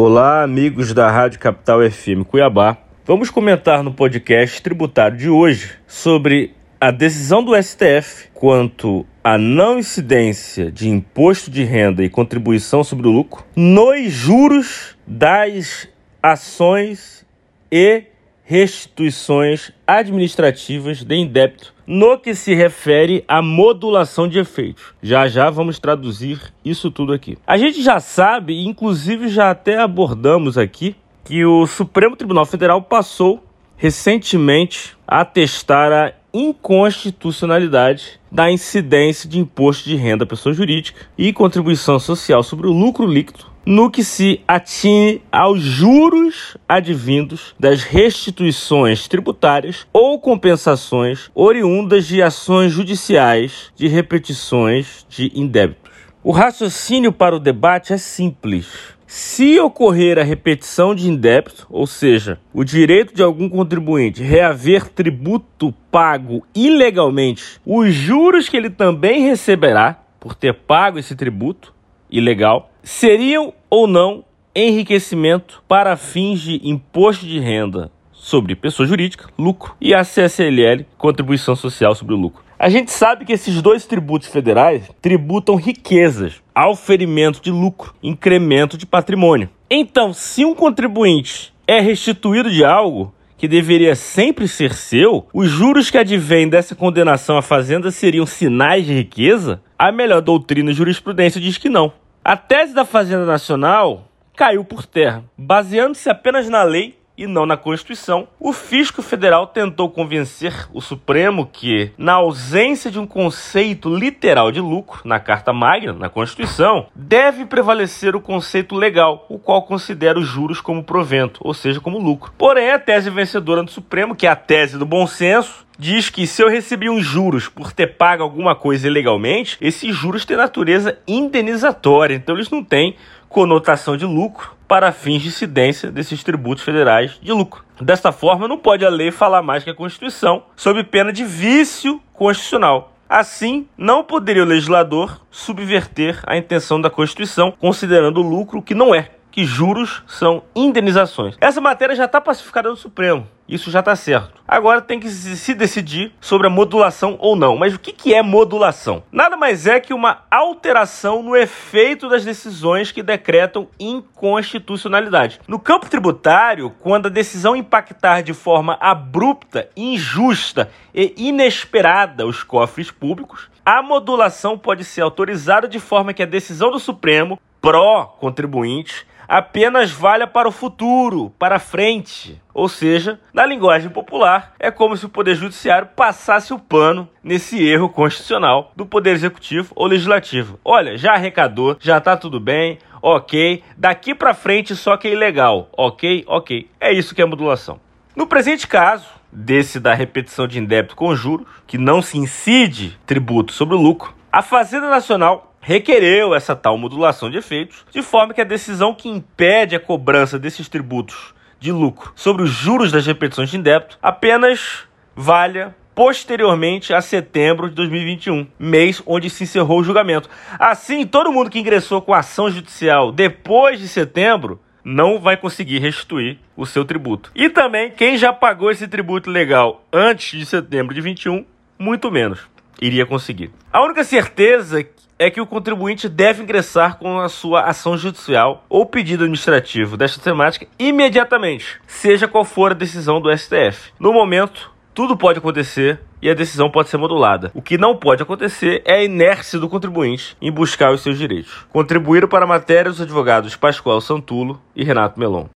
Olá, amigos da Rádio Capital FM Cuiabá. Vamos comentar no podcast tributário de hoje sobre a decisão do STF quanto à não incidência de imposto de renda e contribuição sobre o lucro nos juros das ações e restituições administrativas de indébito no que se refere à modulação de efeitos. Já já vamos traduzir isso tudo aqui. A gente já sabe, inclusive já até abordamos aqui, que o Supremo Tribunal Federal passou recentemente a testar a inconstitucionalidade da incidência de imposto de renda à pessoa jurídica e contribuição social sobre o lucro líquido no que se atine aos juros advindos das restituições tributárias ou compensações oriundas de ações judiciais de repetições de indébitos. O raciocínio para o debate é simples. Se ocorrer a repetição de indébito, ou seja, o direito de algum contribuinte reaver tributo pago ilegalmente, os juros que ele também receberá por ter pago esse tributo ilegal seriam ou não enriquecimento para fins de imposto de renda sobre pessoa jurídica, lucro, e a CSLL, contribuição social sobre o lucro. A gente sabe que esses dois tributos federais tributam riquezas, auferimento de lucro, incremento de patrimônio. Então, se um contribuinte é restituído de algo que deveria sempre ser seu, os juros que advêm dessa condenação à fazenda seriam sinais de riqueza? A melhor doutrina e jurisprudência diz que não. A tese da Fazenda Nacional caiu por terra. Baseando-se apenas na lei e não na Constituição, o fisco federal tentou convencer o Supremo que, na ausência de um conceito literal de lucro na Carta Magna, na Constituição, deve prevalecer o conceito legal, o qual considera os juros como provento, ou seja, como lucro. Porém, a tese vencedora do Supremo, que é a tese do bom senso, diz que se eu recebi uns juros por ter pago alguma coisa ilegalmente, esses juros têm natureza indenizatória, então eles não têm conotação de lucro para fins de incidência desses tributos federais de lucro. Desta forma, não pode a lei falar mais que a Constituição, sob pena de vício constitucional. Assim, não poderia o legislador subverter a intenção da Constituição, considerando o lucro que não é, que juros são indenizações. Essa matéria já está pacificada no Supremo. Isso já está certo. Agora tem que se decidir sobre a modulação ou não. Mas o que é modulação? Nada mais é que uma alteração no efeito das decisões que decretam inconstitucionalidade. No campo tributário, quando a decisão impactar de forma abrupta, injusta e inesperada os cofres públicos, a modulação pode ser autorizada de forma que a decisão do Supremo pró-contribuinte apenas valha para o futuro, para frente. Ou seja, na linguagem popular, é como se o Poder Judiciário passasse o pano nesse erro constitucional do Poder Executivo ou Legislativo. Olha, já arrecadou, já tá tudo bem, ok. Daqui para frente só que é ilegal, ok, ok. É isso que é modulação. No presente caso, desse da repetição de indébito com juros, que não se incide tributo sobre o lucro, a Fazenda Nacional requereu essa tal modulação de efeitos, de forma que a decisão que impede a cobrança desses tributos de lucro sobre os juros das repetições de débito apenas valha posteriormente a setembro de 2021, mês onde se encerrou o julgamento. Assim, todo mundo que ingressou com ação judicial depois de setembro não vai conseguir restituir o seu tributo. E também quem já pagou esse tributo legal antes de setembro de 21, muito menos iria conseguir. A única certeza é que o contribuinte deve ingressar com a sua ação judicial ou pedido administrativo desta temática imediatamente, seja qual for a decisão do STF. No momento, tudo pode acontecer e a decisão pode ser modulada. O que não pode acontecer é a inércia do contribuinte em buscar os seus direitos. Contribuíram para a matéria os advogados Pascoal Santulo e Renato Melon.